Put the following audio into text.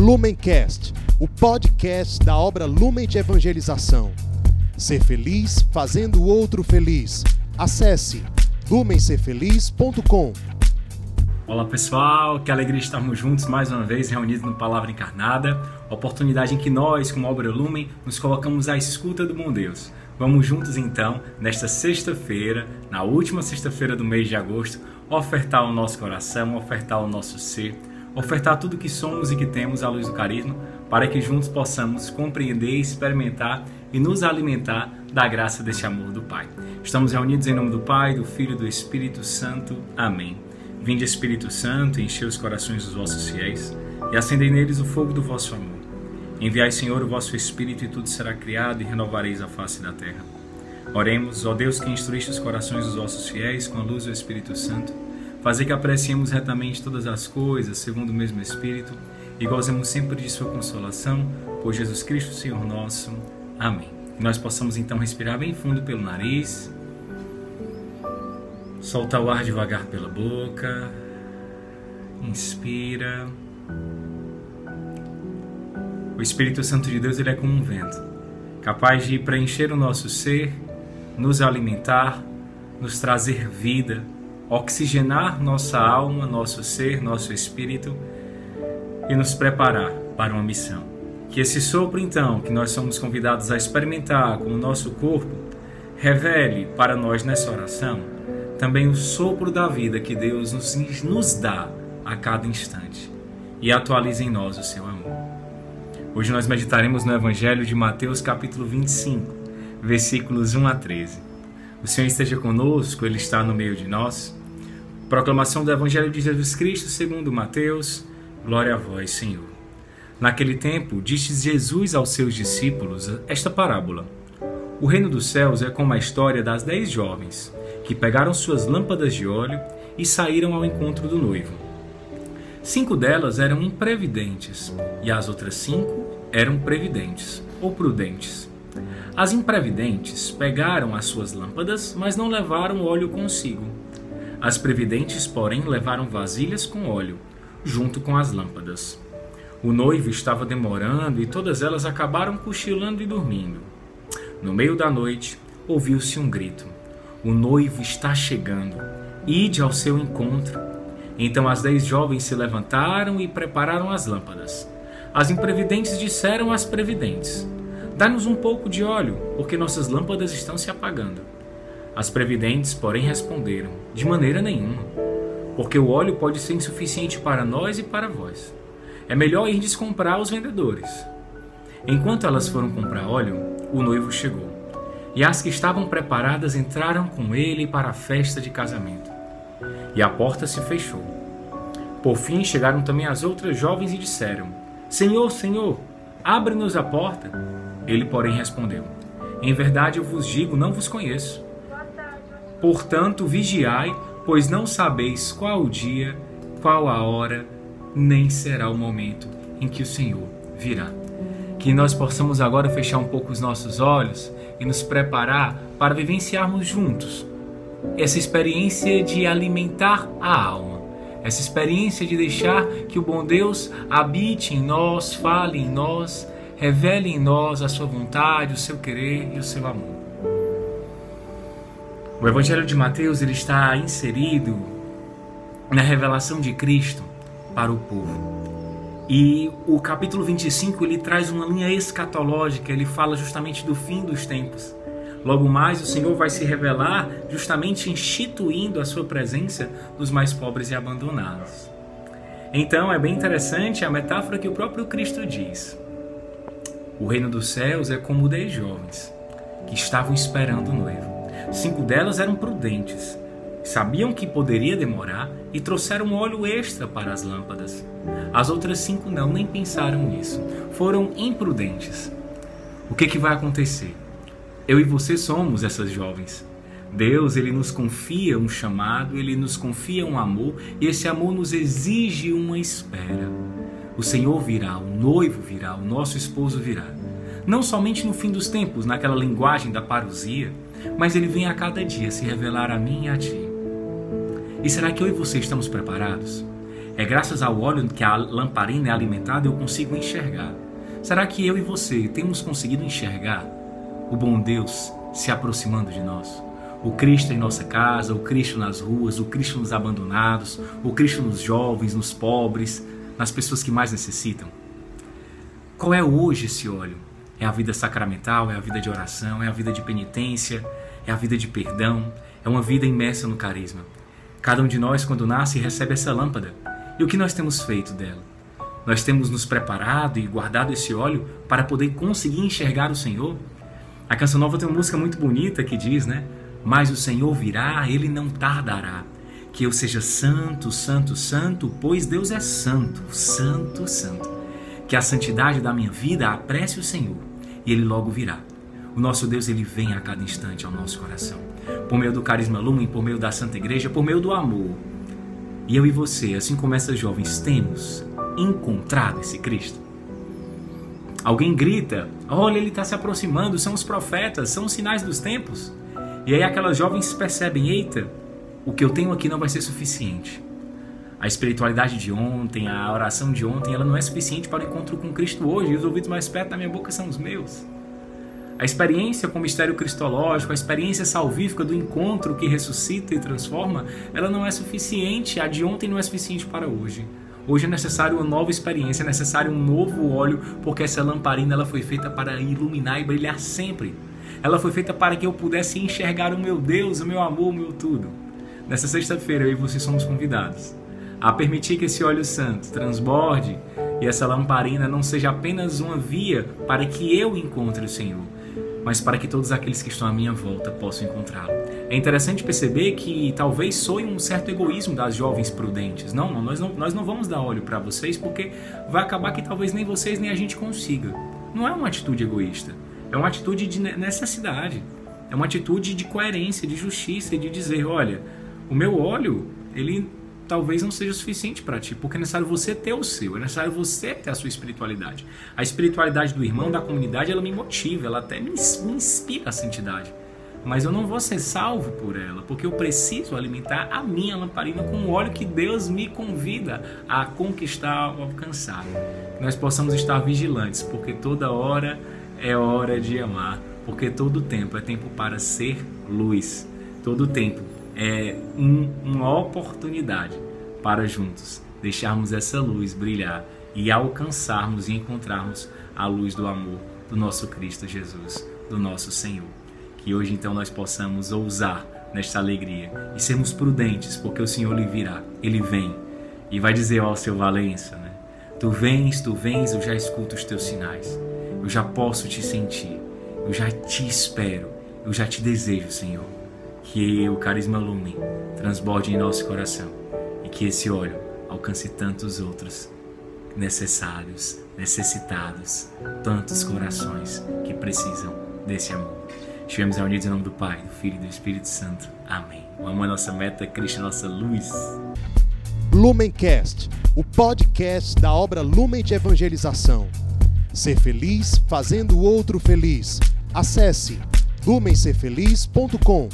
Lumencast, o podcast da obra Lumen de Evangelização. Ser feliz fazendo o outro feliz. Acesse lumencerfeliz.com. Olá pessoal, que alegria estarmos juntos mais uma vez reunidos no Palavra Encarnada, oportunidade em que nós, como obra Lumen, nos colocamos à escuta do bom Deus. Vamos juntos então, nesta sexta-feira, na última sexta-feira do mês de agosto, ofertar o nosso coração, ofertar o nosso ser, ofertar tudo que somos e que temos à luz do carisma, para que juntos possamos compreender, experimentar e nos alimentar da graça deste amor do Pai. Estamos reunidos em nome do Pai, do Filho e do Espírito Santo. Amém. Vinde Espírito Santo, enchei os corações dos vossos fiéis e acendei neles o fogo do vosso amor. Enviai, Senhor, o vosso Espírito e tudo será criado e renovareis a face da terra. Oremos, ó Deus que instruíste os corações dos vossos fiéis com a luz do Espírito Santo, fazer que apreciemos retamente todas as coisas segundo o mesmo Espírito e gozemos sempre de sua consolação, por Jesus Cristo, Senhor nosso. Amém. Que nós possamos então respirar bem fundo pelo nariz, soltar o ar devagar pela boca, inspira. O Espírito Santo de Deus ele é como um vento, capaz de preencher o nosso ser, nos alimentar, nos trazer vida, oxigenar nossa alma, nosso ser, nosso espírito e nos preparar para uma missão. Que esse sopro, então, que nós somos convidados a experimentar com o nosso corpo, revele para nós nessa oração também o sopro da vida que Deus nos, nos dá a cada instante e atualize em nós o seu amor. Hoje nós meditaremos no Evangelho de Mateus, capítulo 25, versículos 1 a 13. O Senhor esteja conosco, Ele está no meio de nós. Proclamação do Evangelho de Jesus Cristo segundo Mateus. Glória a vós, Senhor. Naquele tempo, disse Jesus aos seus discípulos esta parábola. O reino dos céus é como a história das dez jovens, que pegaram suas lâmpadas de óleo e saíram ao encontro do noivo. Cinco delas eram imprevidentes, e as outras cinco eram previdentes, ou prudentes. As imprevidentes pegaram as suas lâmpadas, mas não levaram óleo consigo. As previdentes, porém, levaram vasilhas com óleo, junto com as lâmpadas. O noivo estava demorando e todas elas acabaram cochilando e dormindo. No meio da noite, ouviu-se um grito: O noivo está chegando, ide ao seu encontro. Então as dez jovens se levantaram e prepararam as lâmpadas. As imprevidentes disseram às previdentes: Dá-nos um pouco de óleo, porque nossas lâmpadas estão se apagando. As previdentes, porém, responderam: De maneira nenhuma, porque o óleo pode ser insuficiente para nós e para vós. É melhor ir descomprar aos vendedores. Enquanto elas foram comprar óleo, o noivo chegou. E as que estavam preparadas entraram com ele para a festa de casamento. E a porta se fechou. Por fim chegaram também as outras jovens e disseram: Senhor, Senhor, abre-nos a porta. Ele, porém, respondeu: Em verdade eu vos digo, não vos conheço. Portanto, vigiai, pois não sabeis qual o dia, qual a hora, nem será o momento em que o Senhor virá. Que nós possamos agora fechar um pouco os nossos olhos e nos preparar para vivenciarmos juntos essa experiência de alimentar a alma, essa experiência de deixar que o bom Deus habite em nós, fale em nós, revele em nós a sua vontade, o seu querer e o seu amor. O Evangelho de Mateus ele está inserido na revelação de Cristo para o povo. E o capítulo 25 ele traz uma linha escatológica, ele fala justamente do fim dos tempos. Logo mais o Senhor vai se revelar justamente instituindo a sua presença nos mais pobres e abandonados. Então é bem interessante a metáfora que o próprio Cristo diz. O reino dos céus é como dez jovens que estavam esperando o noivo. Cinco delas eram prudentes, sabiam que poderia demorar e trouxeram óleo extra para as lâmpadas. As outras cinco não, nem pensaram nisso. Foram imprudentes. O que, que vai acontecer? Eu e você somos essas jovens. Deus, ele nos confia um chamado, ele nos confia um amor, e esse amor nos exige uma espera. O Senhor virá, o noivo virá, o nosso esposo virá. Não somente no fim dos tempos, naquela linguagem da parousia, mas ele vem a cada dia se revelar a mim e a ti. E será que eu e você estamos preparados? É graças ao óleo que a lamparina é alimentada eu consigo enxergar. Será que eu e você temos conseguido enxergar o bom Deus se aproximando de nós? O Cristo em nossa casa, o Cristo nas ruas, o Cristo nos abandonados, o Cristo nos jovens, nos pobres, nas pessoas que mais necessitam? Qual é hoje esse óleo? É a vida sacramental, é a vida de oração, é a vida de penitência, é a vida de perdão, é uma vida imersa no carisma. Cada um de nós, quando nasce, recebe essa lâmpada. E o que nós temos feito dela? Nós temos nos preparado e guardado esse óleo para poder conseguir enxergar o Senhor? A canção nova tem uma música muito bonita que diz, né? Mas o Senhor virá, ele não tardará. Que eu seja santo, santo, santo, pois Deus é santo, santo, santo. Que a santidade da minha vida apresse o Senhor e ele logo virá. O nosso Deus ele vem a cada instante ao nosso coração. Por meio do carisma lumen, por meio da Santa Igreja, por meio do amor. E eu e você, assim como essas jovens, temos encontrado esse Cristo. Alguém grita: Olha, ele está se aproximando, são os profetas, são os sinais dos tempos. E aí aquelas jovens percebem: eita, o que eu tenho aqui não vai ser suficiente. A espiritualidade de ontem, a oração de ontem, ela não é suficiente para o encontro com Cristo hoje, e os ouvidos mais perto da minha boca são os meus. A experiência com o mistério cristológico, a experiência salvífica do encontro que ressuscita e transforma, ela não é suficiente, a de ontem não é suficiente para hoje. Hoje é necessário uma nova experiência, é necessário um novo óleo, porque essa lamparina ela foi feita para iluminar e brilhar sempre. Ela foi feita para que eu pudesse enxergar o meu Deus, o meu amor, o meu tudo. Nessa sexta-feira eu e você somos convidados a permitir que esse óleo santo transborde e essa lamparina não seja apenas uma via para que eu encontre o Senhor, mas para que todos aqueles que estão à minha volta possam encontrá-lo. É interessante perceber que talvez soe um certo egoísmo das jovens prudentes. Não, nós não, nós não vamos dar óleo para vocês porque vai acabar que talvez nem vocês nem a gente consiga. Não é uma atitude egoísta. É uma atitude de necessidade. É uma atitude de coerência, de justiça e de dizer, olha, o meu óleo, ele talvez não seja suficiente para ti, porque é necessário você ter o seu, é necessário você ter a sua espiritualidade. A espiritualidade do irmão, da comunidade, ela me motiva, ela até me, me inspira a santidade. Mas eu não vou ser salvo por ela, porque eu preciso alimentar a minha lamparina com o óleo que Deus me convida a conquistar ou alcançar. Que nós possamos estar vigilantes, porque toda hora é hora de amar, porque todo tempo é tempo para ser luz, todo tempo é um, uma oportunidade para juntos deixarmos essa luz brilhar e alcançarmos e encontrarmos a luz do amor do nosso Cristo Jesus, do nosso Senhor. Que hoje então nós possamos ousar nesta alegria e sermos prudentes, porque o Senhor lhe virá, ele vem e vai dizer ao seu Valença, né? Tu vens, tu vens, eu já escuto os teus sinais eu já posso te sentir, eu já te espero, eu já te desejo, Senhor. Que o carisma lumen transborde em nosso coração e que esse óleo alcance tantos outros necessários, necessitados, tantos corações que precisam desse amor. Estivemos reunidos em nome do Pai, do Filho e do Espírito Santo. Amém. O amor é nossa meta, Cristo é nossa luz. Lumencast, o podcast da obra Lumen de Evangelização. Ser feliz fazendo o outro feliz. Acesse lumencerfeliz.com.